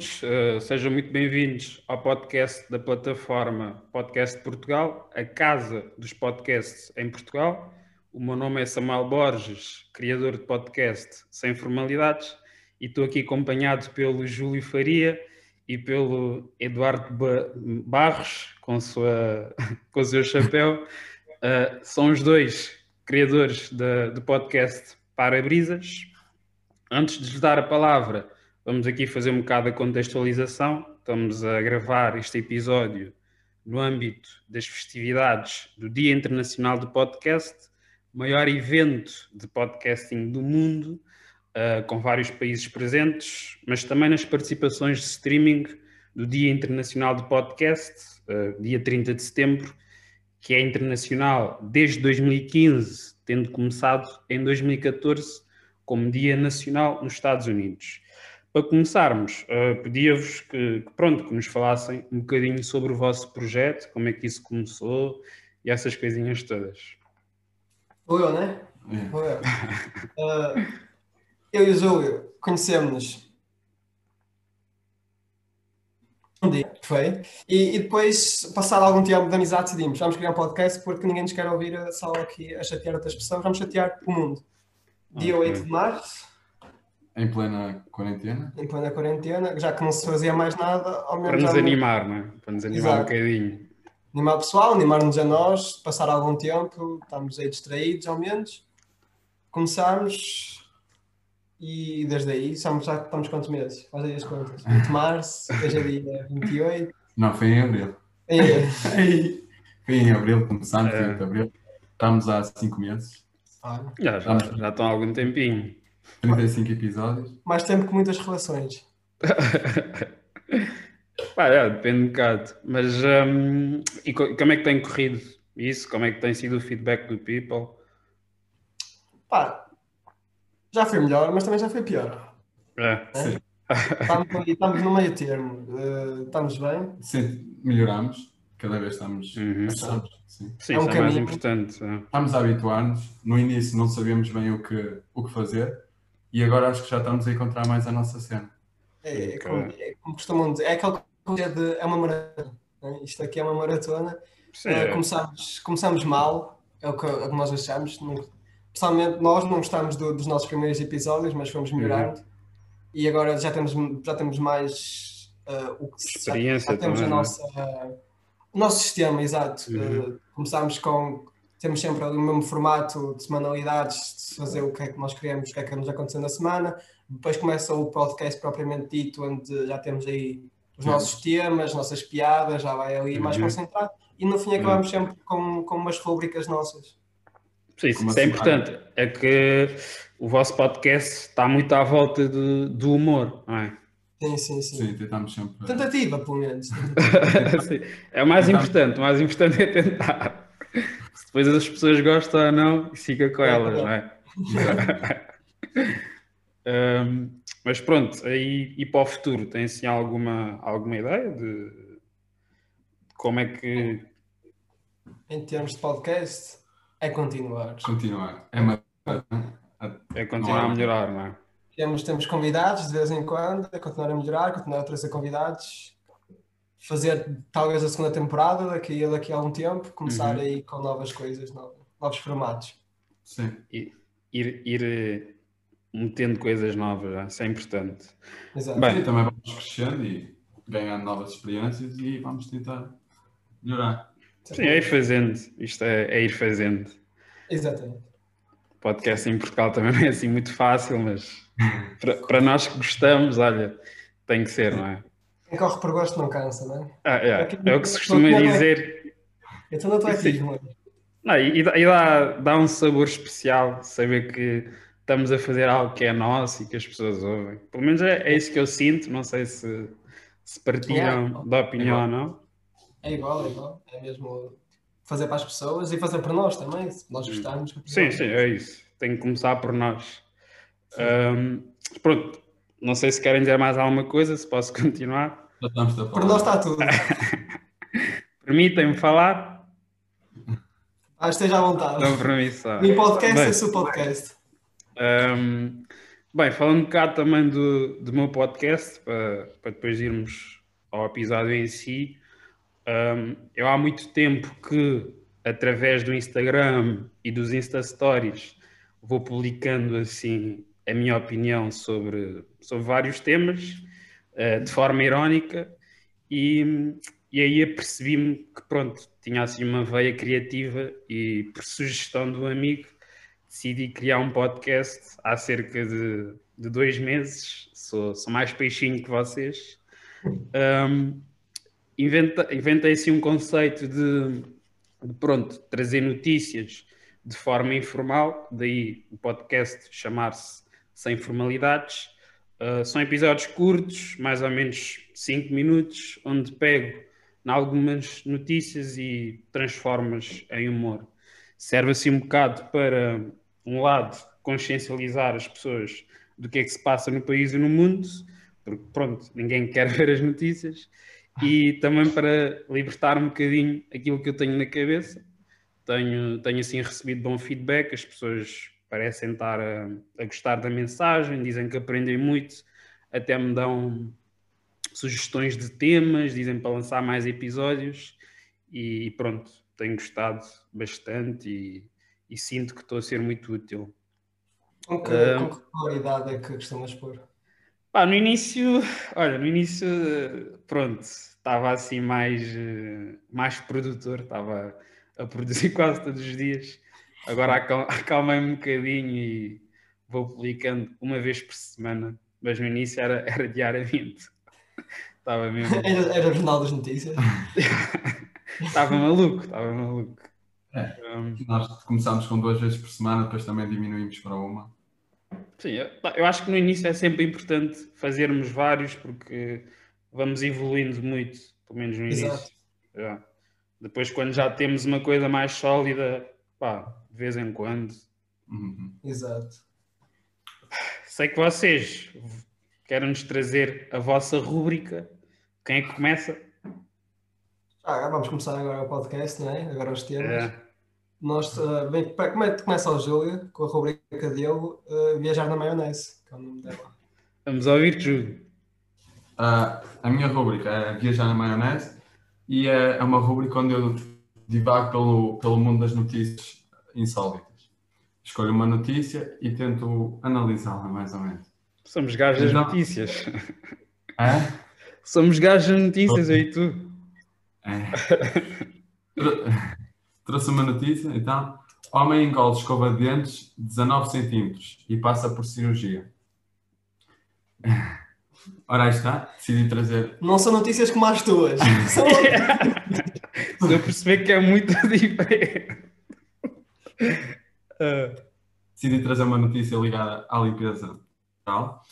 Uh, sejam muito bem-vindos ao podcast da plataforma Podcast Portugal, a casa dos podcasts em Portugal. O meu nome é Samuel Borges, criador de podcast sem formalidades, e estou aqui acompanhado pelo Júlio Faria e pelo Eduardo Barros, com, sua, com o seu chapéu. Uh, são os dois criadores do podcast Para Brisas. Antes de lhes dar a palavra Vamos aqui fazer um bocado a contextualização. Estamos a gravar este episódio no âmbito das festividades do Dia Internacional do Podcast, maior evento de podcasting do mundo, uh, com vários países presentes, mas também nas participações de streaming do Dia Internacional do Podcast, uh, dia 30 de setembro, que é internacional desde 2015, tendo começado em 2014 como Dia Nacional nos Estados Unidos. Para começarmos, uh, pedia-vos que, que, pronto, que nos falassem um bocadinho sobre o vosso projeto, como é que isso começou e essas coisinhas todas. Ou eu, né? É. Ou eu. Uh, eu e o Júlio conhecemos-nos um dia, foi, e, e, depois, passado algum tempo de amizade, decidimos, vamos criar um podcast porque ninguém nos quer ouvir só aqui a chatear outras pessoas, vamos chatear o mundo. Dia okay. 8 de março, em plena quarentena? Em plena quarentena, já que não se fazia mais nada, ao menos. Para nos animar, não é? Para nos animar Exato. um bocadinho. Animar o pessoal, animar-nos a nós, passar algum tempo, estamos aí distraídos ao menos. Começámos e desde aí, estamos, já estamos quantos meses? Faz aí as contas. 20 de março, hoje é dia 28. Não, foi em abril. foi em abril, começámos, é. de abril. Estamos há 5 meses. Ah. Já, já, já estão há algum tempinho. 35 episódios. Mais tempo que muitas relações. Pá, é, depende um bocado. Mas um, e como é que tem corrido isso? Como é que tem sido o feedback do people? Pá, já foi melhor, mas também já foi pior. É, é? sim. Estamos, estamos, no meio termo. Uh, estamos bem. Sim, melhoramos. Cada vez estamos. Uhum. estamos sim, sim é um isso é mais importante. Estamos a habituar-nos. No início não sabíamos bem o que, o que fazer e agora acho que já estamos a encontrar mais a nossa cena. É, é, como, é como, costumam dizer, é aquela coisa de é uma maratona. Né? Isto aqui é uma maratona. Uh, começamos, começamos mal, é o que, é o que nós achamos. Pessoalmente, nós não gostamos do, dos nossos primeiros episódios, mas fomos melhorando. Uhum. E agora já temos, já temos mais uh, o que experiência. Já, já temos também, a é? nossa, uh, o nosso sistema, exato. Uhum. começámos com temos sempre o mesmo formato de semanalidades, de fazer o que é que nós queremos, o que é que nos aconteceu na semana. Depois começa o podcast propriamente dito, onde já temos aí os nossos temas, nossas piadas, já vai ali mais uhum. concentrado. E no fim acabamos uhum. sempre com, com umas rubricas nossas. Sim, isso, isso é importante. É que o vosso podcast está muito à volta de, do humor, não é? Sim, sim, sim. Sim, tentamos sempre. Tentativa, pelo menos. é o mais importante, o mais importante é tentar. Depois as pessoas gostam ou não, fica com é elas, não é? um, mas pronto, aí e para o futuro, tem assim alguma, alguma ideia de, de como é que. Em termos de podcast, é continuar. Continuar. É, uma... é continuar a melhorar, não é? Temos, temos convidados de vez em quando, é continuar a melhorar, continuar a trazer convidados fazer talvez a segunda temporada daqui a, daqui a algum tempo, começar uhum. aí com novas coisas, novos, novos formatos. Sim. Ir, ir, ir eh, metendo coisas novas, isso é importante. Exato. Bem, e também vamos crescendo e ganhando novas experiências e vamos tentar melhorar. Sim, é ir fazendo. Isto é, é ir fazendo. Exatamente. Podcast em Portugal também não é assim muito fácil, mas para, para nós que gostamos, olha, tem que ser, não é? Quem corre por gosto não cansa, não é? Ah, é. é o que se costuma dizer. Então não estou aqui, mano. Não, e, e dá, dá um sabor especial saber que estamos a fazer algo que é nosso e que as pessoas ouvem. Pelo menos é, é isso que eu sinto. Não sei se, se partilham é, da opinião é ou não. É igual, é igual. É mesmo fazer para as pessoas e fazer para nós também, se nós gostarmos. Sim, sim, é isso. Tem que começar por nós. Um, pronto, não sei se querem dizer mais alguma coisa, se posso continuar. Por nós está tudo. Permitem-me falar? Ah, esteja à vontade. Não, para mim só. O podcast Bem, é seu podcast. Um, Bem, falando um bocado também do, do meu podcast, para, para depois irmos ao episódio em si, um, eu há muito tempo que, através do Instagram e dos Insta Stories, vou publicando assim a minha opinião sobre, sobre vários temas, uh, de forma irónica, e, e aí apercebi-me que pronto, tinha assim uma veia criativa e por sugestão do amigo decidi criar um podcast há cerca de, de dois meses, sou, sou mais peixinho que vocês. Um, inventa, inventei assim um conceito de, de, pronto, trazer notícias de forma informal, daí o podcast chamar-se Sem Formalidades. Uh, são episódios curtos, mais ou menos 5 minutos, onde pego em algumas notícias e transformas em humor. Serve assim um bocado para, um lado, consciencializar as pessoas do que é que se passa no país e no mundo, porque pronto, ninguém quer ver as notícias, e também para libertar um bocadinho aquilo que eu tenho na cabeça. Tenho, tenho assim recebido bom feedback, as pessoas parecem estar a, a gostar da mensagem, dizem que aprendem muito, até me dão sugestões de temas, dizem para lançar mais episódios e pronto, tenho gostado bastante e, e sinto que estou a ser muito útil. Com que, uh, com que qualidade é que costumas pôr? Pá, no início, olha, no início, pronto, estava assim mais, mais produtor, estava a produzir quase todos os dias. Agora acalmei-me um bocadinho e vou publicando uma vez por semana, mas no início era, era diariamente. Estava mesmo. Era, era Jornal das Notícias. estava maluco, estava maluco. É, um, nós começámos com duas vezes por semana, depois também diminuímos para uma. Sim, eu, eu acho que no início é sempre importante fazermos vários porque vamos evoluindo muito, pelo menos no início. Depois, quando já temos uma coisa mais sólida, pá, de vez em quando. Uhum. Exato. Sei que vocês querem-nos trazer a vossa rúbrica. Quem é que começa? Ah, vamos começar agora o podcast, não é? Agora os temas. É. Nós, uh, bem, como é que começa o Júlio, com a rubrica dele, uh, Viajar na Maionese, que é o nome dela. Vamos ouvir, Júlio. Uh, a minha rubrica é Viajar na Maionese e é, é uma rubrica onde eu divago pelo, pelo mundo das notícias insólitas. Escolho uma notícia e tento analisá-la, mais ou menos. Somos gajos das então... notícias. É? Somos gajos das notícias, aí tu. É. Trouxe uma notícia, então. Homem engole escova de dentes 19 centímetros e passa por cirurgia. Ora, aí está. Decidi trazer. Não são notícias como as tuas. São... Eu perceber que é muito diferente. Uh. Decidi trazer uma notícia ligada à limpeza tal.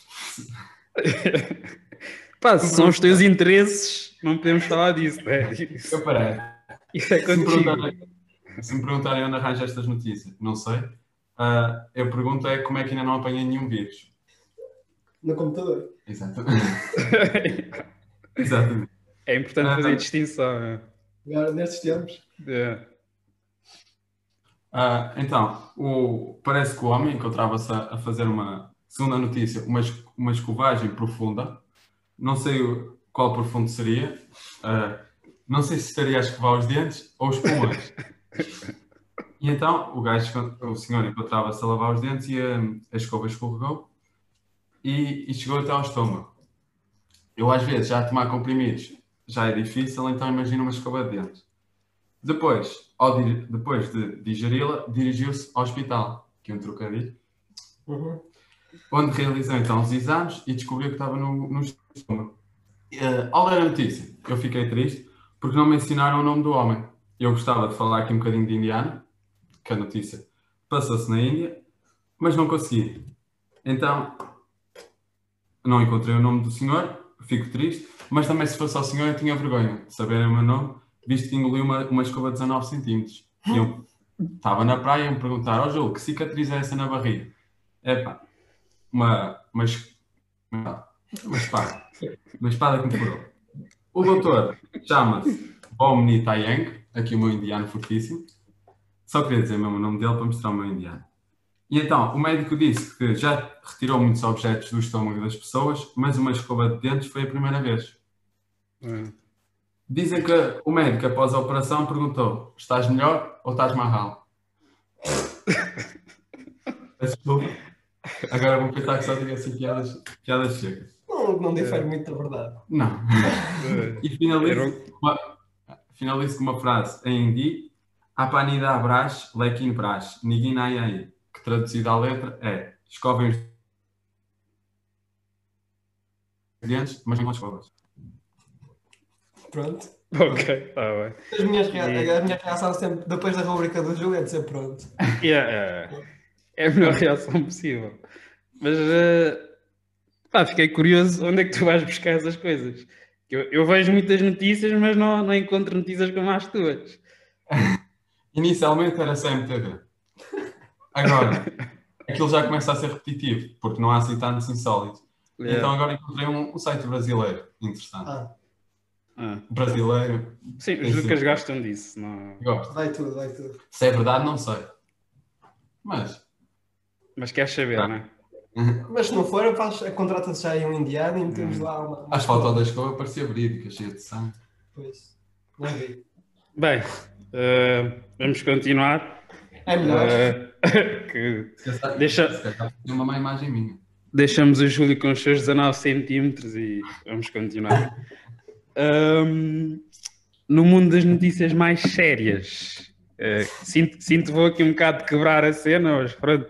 Pá, se são os teus interesses, não podemos falar disso, é? Isso, eu parei. Isso é contigo. Se me perguntarem onde arranjo estas notícias, não sei. Uh, eu pergunto é como é que ainda não apanhei nenhum vírus. No computador. Exatamente. Exatamente. É importante fazer a distinção. É? Agora, nestes tempos. É. Uh, então, o, parece que o homem encontrava-se a, a, fazer uma, segunda notícia, uma, uma escovagem profunda. Não sei qual profundo seria. Uh, não sei se estaria a escovar os dentes ou os pulmões. e então o gajo, o senhor encontrava-se a lavar os dentes e a, a escova escorregou e, e chegou até ao estômago. Eu às vezes já a tomar comprimidos já é difícil, então imagina uma escova de dentes. Depois, ao, depois de digeri-la, dirigiu-se ao hospital, que é um trocadilho, uhum. onde realizou então os exames e descobriu que estava no, no estômago. Uh, ao ler a notícia, eu fiquei triste porque não mencionaram o nome do homem. Eu gostava de falar aqui um bocadinho de Indiana, que a notícia passou-se na Índia, mas não consegui. Então, não encontrei o nome do senhor, fico triste, mas também se fosse ao senhor eu tinha vergonha de saber o meu nome, visto que engoliu uma, uma escova de 19 centímetros. E eu estava na praia e me perguntar, ó oh, Júlio, que cicatriz é essa na barriga? Epá, uma, uma, uma espada. Uma espada que me furou. O doutor chama-se Omni Tayang, aqui o meu indiano fortíssimo. Só queria dizer mesmo o nome dele para mostrar o meu indiano. E então, o médico disse que já retirou muitos objetos do estômago das pessoas, mas uma escova de dentes foi a primeira vez. Hum. Dizem que o médico, após a operação, perguntou: estás melhor ou estás mal? Desculpa. Agora vou pensar que só digo assim piadas, piadas secas. Não, não difere muito da verdade. Não. E finalizo, com uma, finalizo com uma frase em hindi: Apanida abras, lequin bras, ninguém aí. Que traduzido à letra é: escovem os dentes, mas não escovas. Pronto. Ok, está bem. As minhas E- A minha reação sempre, depois da rubrica do Ju, é dizer pronto. Yeah, é, é a melhor reação possível. Mas eh, pá, fiquei curioso onde é que tu vais buscar essas coisas. Eu, eu vejo muitas notícias, mas não, não encontro notícias como as tuas. Inicialmente era CMTV. Agora, aquilo já começa a ser repetitivo, porque não há assim tantos insólitos. Yeah. Então agora encontrei um, um site brasileiro interessante. Ah, Ah. Brasileiro, Sim, os. Lucas gostam disso. Não... gosto. vai tudo, vai tudo. Se é verdade, não sei. Mas, Mas queres saber, Tá. não é? Mas se não for, contrata-se já aí um indiano e metemos lá uma. as fotos da escova parecia verídica, cheia de sangue. Pois. Não vi. Bem, eh, vamos continuar. É melhor. Eh, que calhar- Deixa- uma má imagem minha. deixamos o Júlio com os seus 19 centímetros e vamos continuar. Ahm, no mundo das notícias mais sérias, eh, sinto, sinto vou aqui um bocado quebrar a cena, mas pronto,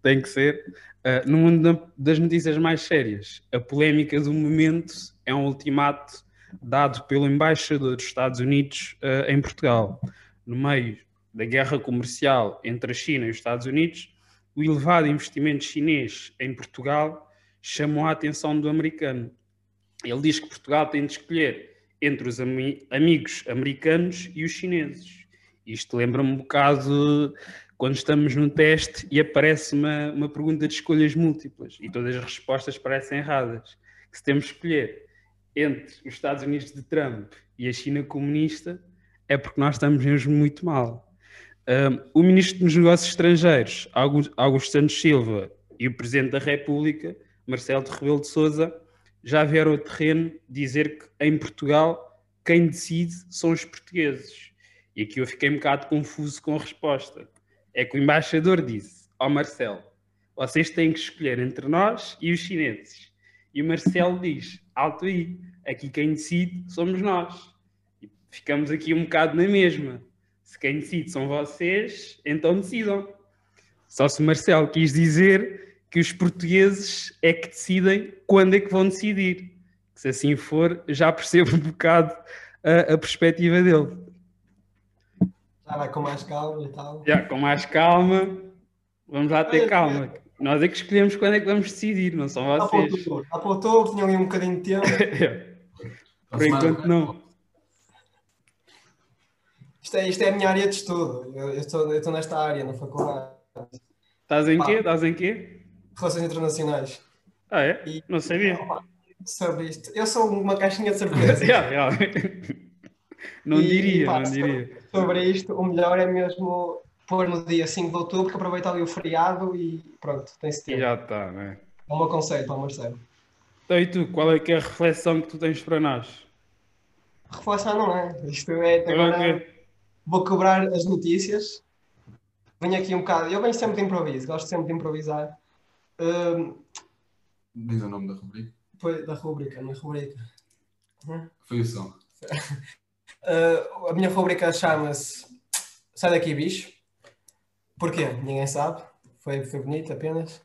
tem que ser. Ah, no mundo da- das notícias mais sérias, a polémica do momento é um ultimato dado pelo embaixador dos Estados Unidos ah, em Portugal. No meio da guerra comercial entre a China e os Estados Unidos, o elevado investimento chinês em Portugal chamou a atenção do americano. Ele diz que Portugal tem de escolher entre os ami- amigos americanos e os chineses. Isto lembra-me um bocado quando estamos num teste e aparece uma, uma pergunta de escolhas múltiplas e todas as respostas parecem erradas. Que se temos de escolher entre os Estados Unidos de Trump e a China comunista, é porque nós estamos mesmo muito mal. Um, o Ministro dos Negócios Estrangeiros, Augusto, Santos Silva, e o Presidente da República, Marcelo de Rebelo de Sousa, já vieram ao terreno dizer que em Portugal quem decide são os portugueses. E aqui eu fiquei um bocado confuso com a resposta. É que o embaixador disse ao Marcelo: vocês têm que escolher entre nós e os chineses. E o Marcelo diz: alto aí, aqui quem decide somos nós. E ficamos aqui um bocado na mesma. Se quem decide são vocês, então decidam. Só se o Marcelo quis dizer que os portugueses é que decidem quando é que vão decidir. Se assim for, já percebo um bocado a, a perspectiva dele. Já vai com mais calma e tal. Já, com mais calma, vamos lá ter calma. Nós é que escolhemos quando é que vamos decidir, não são vocês. para outubro, tinha ali um bocadinho de tempo. A Por enquanto não. Isto é, isto é a minha área de estudo. Eu, eu estou, eu estou nesta área, na faculdade. Estás em Pá. quê? Estás em quê? Relações Internacionais. Ah, é? E- Não sabia. Sobre isto. Eu sou uma caixinha de surpresas. Já, já. Não E, diria, pá, não sobre- diria. Sobre isto, o melhor é mesmo pôr no dia 5 de outubro, que aproveita ali o feriado e pronto, tem-se tempo. já está, não é? É o meu conselho para o Marcelo. Então e tu, qual é que é a reflexão que tu tens para nós? Reflexão não é. Isto é. É Agora é? vou cobrar as notícias. Venho aqui um bocado. Eu venho sempre de improviso, gosto sempre de improvisar. Hum, Diz o nome da rubrica. depois da rubrica, a minha rubrica. Foi o som. Uh, a minha rubrica chama-se Sai daqui, bicho. Porquê? Ninguém sabe. Foi, foi bonito apenas.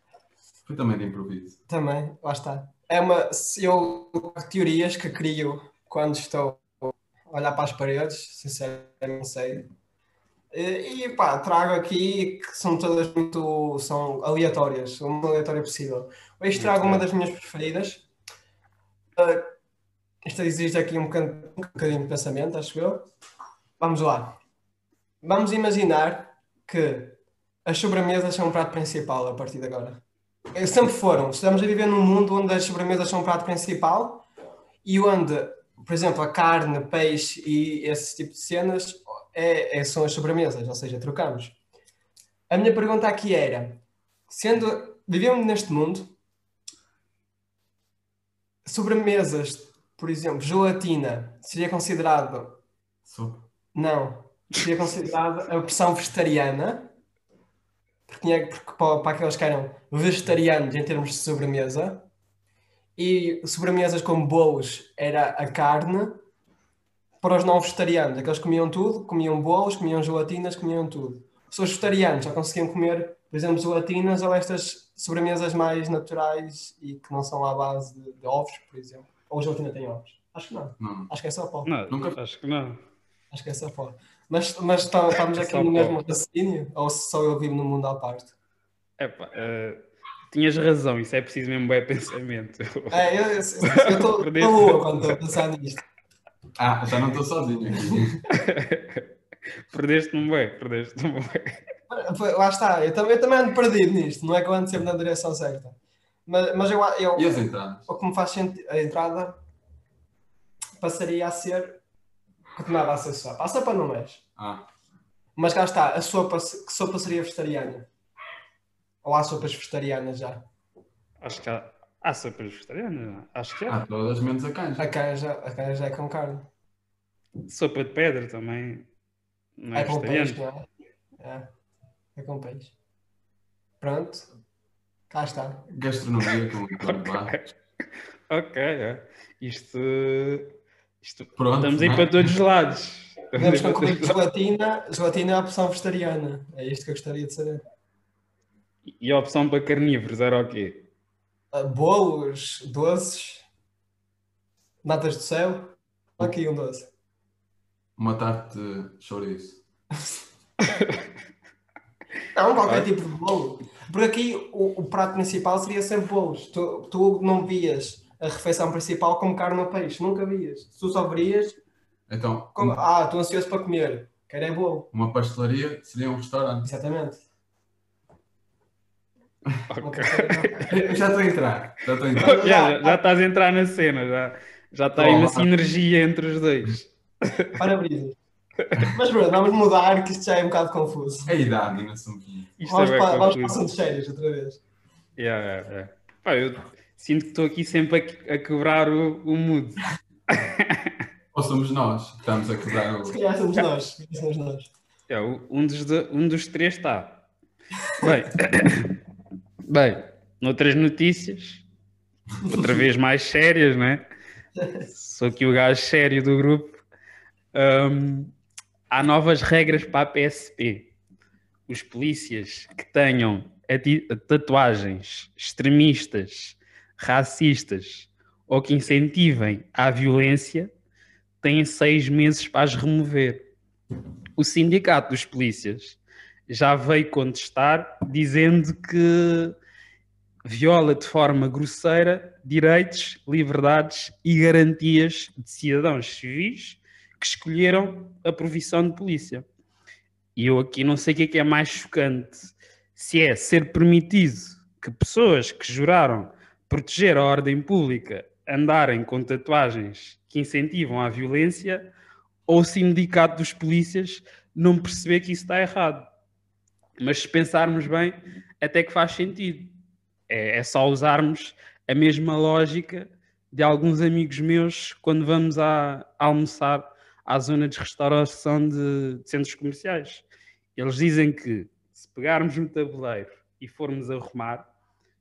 Foi também de improviso. Também, lá está. É uma. Eu teorias que crio quando estou a olhar para as paredes, sinceramente não sei. E, pá, trago aqui que são todas muito. são aleatórias, o mais aleatória possível. Hoje trago uma das minhas preferidas. Uh, isto exige aqui um bocadinho, um bocadinho de pensamento, acho eu. Vamos lá. Vamos imaginar que as sobremesas são um prato principal a partir de agora. Sempre foram. Estamos a viver num mundo onde as sobremesas são um prato principal e onde, por exemplo, a carne, peixe e esse tipo de cenas é, é- são as sobremesas, ou seja, trocamos. A minha pergunta aqui era: sendo vivemos neste mundo sobremesas, por exemplo, gelatina, seria considerado. Não. Seria considerado a versão vegetariana. Porque, tinha- porque para, para aqueles que eram vegetarianos em termos de sobremesa. E sobremesas como bolos era a carne. Para os não vegetarianos, aqueles que comiam tudo, comiam bolos, comiam gelatinas, comiam tudo. Se os vegetarianos só conseguiam comer, por exemplo, gelatinas ou estas sobremesas mais naturais e que não são à base de, de ovos, por exemplo. Ou gelatina tem ovos? Acho que não. Não. Acho que é só pó. Não, Nunca- acho que não. Acho que é só pó. Mas, mas tá- estamos aqui Só no mesmo raciocínio? Ou só eu vivo no mundo à parte? Epá, eh, tinhas razão, isso é preciso mesmo bem pensamento. É, eu estou lua quando estou a pensar nisto. Ah, já não estou sozinho aqui. Perdeste-me bem, perdeste-me bem. Lá está, eu também, eu também ando perdido nisto, não é que eu ando sempre na direção certa. Mas, mas eu, eu, E as entradas? o que me faz sentido, a entrada passaria a ser, continuava a ser sopa. A sopa não mexe. Ah, Mas cá está, a sopa, que sopa seria vegetariana? Ou há sopas vegetarianas já? Acho que há, há sopas vegetarianas, acho que há. há todas menos a canja. A canja, a canja é com carne. Sopa de pedra também não é, É com peixe, não é? É, é com peixe. Pronto, cá está. Gastronomia com com bar. Ok, é. isto, isto Pronto. estamos aí é? para todos os lados. Para concluir que gelatina, gelatina é a opção vegetariana. É isto que eu gostaria de saber. E a opção para carnívoros era o quê? Ah, bolos, doces, natas do céu. Aqui um doce. Uma tarte de chouriço. Não, qualquer Ah. tipo de bolo. Porque aqui o, o prato principal seria sempre bolos. Tu, tu não vias a refeição principal como carne ou peixe. Nunca vias. Tu só verias Então, como, uma, ah, estou ansioso para comer. Quero é bolo. uma pastelaria seria um restaurante. Exatamente. Ok. Eu já estou a entrar. Já estou a entrar. já, já estás a entrar na cena, já, já está aí uma sinergia entre os dois. Para-brisas. Mas pronto, vamos mudar que isto já é um bocado confuso. É a idade, Isto Vamos é bem para, vamos para assuntos sérios outra vez. Yeah, yeah, yeah. Pá, eu sinto que estou aqui sempre a, a quebrar o, o mood. Ou somos nós que estamos a quebrar Se o. calhar somos nós. se calhar somos nós. É, um, dos, de- um dos três está. Bem, bem, noutras notícias, outra vez mais sérias, né? Sou aqui o gajo sério do grupo. Hum, há novas regras para a PSP. Os polícias que tenham tatuagens extremistas, racistas ou que incentivem a violência têm seis meses para as remover. O sindicato dos polícias já veio contestar dizendo que viola de forma grosseira direitos, liberdades e garantias de cidadãos civis que escolheram a profissão de polícia. E eu aqui não sei o que é, que é mais chocante. Se é ser permitido que pessoas que juraram proteger a ordem pública andarem com tatuagens que incentivam a violência ou o sindicato dos polícias não perceber que isso está errado. Mas se pensarmos bem, até que faz sentido. É, é só usarmos a mesma lógica de alguns amigos meus quando vamos a, a almoçar à zona de restauração de, de centros comerciais. Eles dizem que se pegarmos um tabuleiro e formos arrumar,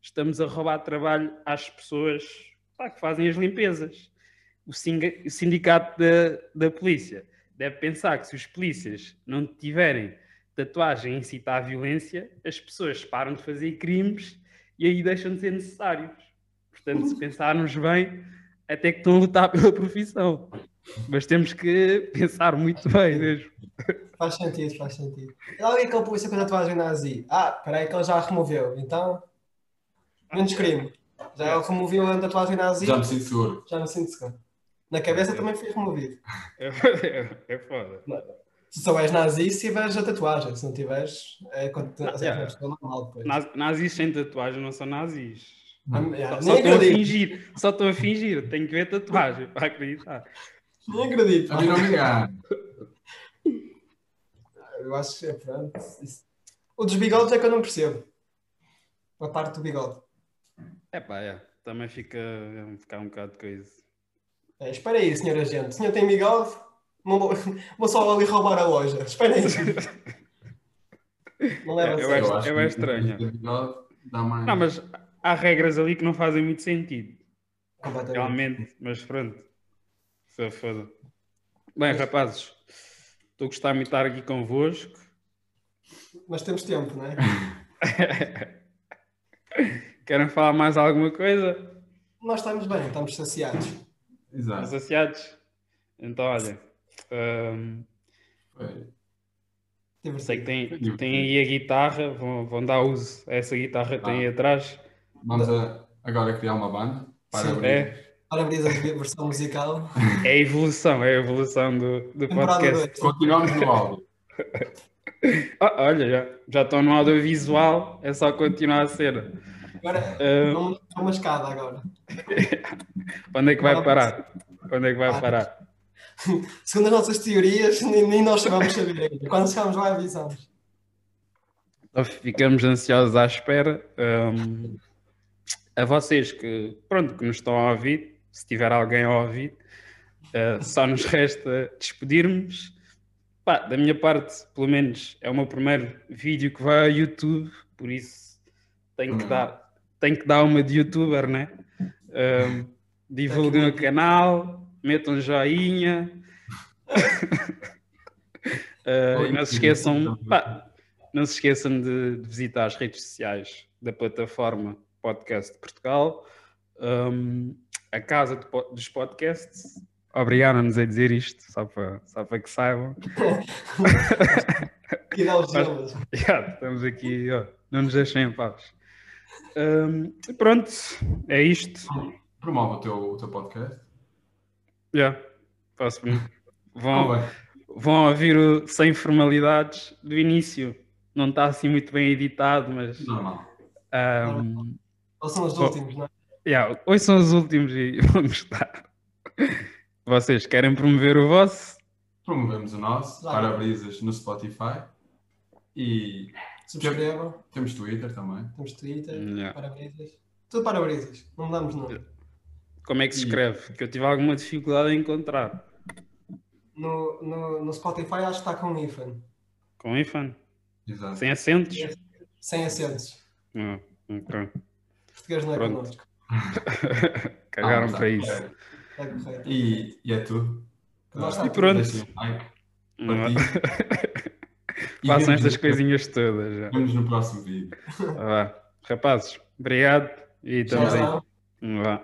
estamos a roubar trabalho às pessoas pá, que fazem as limpezas. O, sindicato da, da polícia deve pensar que se os polícias não tiverem tatuagem a incitar à violência, as pessoas param de fazer crimes e aí deixam de ser necessários. Portanto, se pensarmos bem, até que estão a lutar pela profissão. Mas temos que pensar muito bem mesmo. Faz sentido, faz sentido. E alguém aquele polícia com a tatuagem nazi. Ah, peraí que ele já a removeu. Então, menos crime. Já ele removeu a tatuagem nazi, Já me sinto seguro. já me sinto seguro. Na cabeça também foi removido. É, é, é foda. Se souberes nazi, se tiveres a tatuagem. Se não tiveres, é quando é yeah. pessoa normal depois. Naz- Nazis sem tatuagem não são nazis. Yeah, Só Nem estão a acredito. fingir. Só estão a fingir. Tenho que ver tatuagem para acreditar. Nem acredito. A mim não me engano. Eu acho que é pronto. Isso- O dos bigodes é que eu não percebo. A parte do bigode. É pá, é. também fica, fica um bocado de coisa. É, espera aí, senhor agente. O senhor tem bigode? Não vou, vou só ali roubar a loja. Espera aí. Não leva a Eu sério. acho- é estranho. Dá mais... Não, mas há regras ali que não fazem muito sentido. Realmente, mas pronto. Se foda. Bem, rapazes, estou a gostar muito de estar aqui convosco. Mas temos tempo, não é? Querem falar mais alguma coisa? Nós estamos bem, estamos saciados. Exato. Associados? Então, olha, Foi. Divertido. sei que tem, tem aí a guitarra, vão, vão dar uso a essa guitarra que tem aí atrás. Vamos a, agora criar uma banda para Sim. abrir. É, de versão musical. é a evolução, é a evolução do, do podcast. 2. Continuamos no áudio. Ah, olha, já, já estão no audiovisual, é só continuar a ser. Agora, Ah, vamos para uma escada agora. onde é que vai parar? Onde é que vai parar? Segundo as nossas teorias, nem, nem nós sabemos saber ainda. Quando chegarmos lá, avisamos. Ficamos ansiosos à espera. Hum, a vocês que, pronto, que nos estão a ouvir, se tiver alguém a ouvir, uh, só nos resta despedirmos. Pá, da minha parte, pelo menos, é o meu primeiro vídeo que vai ao YouTube, por isso tenho que Hum. dar, tenho que dar uma de youtuber, né? Hum, divulguem o canal, metam joinha. Uh, e não se esqueçam, pá, não se esqueçam de, de visitar as redes sociais da plataforma Podcast de Portugal, um, a casa de dos podcasts. Obrigaram-nos a dizer isto, só para, só para que saibam. Gelos. Já, estamos aqui, ó, não nos deixem em paz. Um, pronto, é isto. Promove o teu, o teu podcast. Já, posso. Oh, Vão, vão ouvir o Sem Formalidades do início. Não está assim muito bem editado, mas. Normal. um, Ou são os Oh. últimos, não é? Yeah, hoje são os últimos e vamos estar. Vocês querem promover o vosso? Promovemos o nosso, Claro. para-brisas no Spotify. E Subscrevam. temos Twitter também. Temos Twitter, Yeah. para-brisas. Tudo para-brisas. Não mudamos nada. Como é que se escreve? Que eu tive alguma dificuldade em encontrar. No, no, no Spotify acho que está com IFAN. Com IFAN? Exato. Sem acentos? Sem acentos. Ah, ok. Português não é Pronto. connosco. Cagaram Ah, tá. para isso. É. É correto. E, e é tudo. E pronto. Façam estas coisinhas todas. Já. Vemos no próximo vídeo. Vá. Rapazes, obrigado e estamos aí. Tchau. Vá.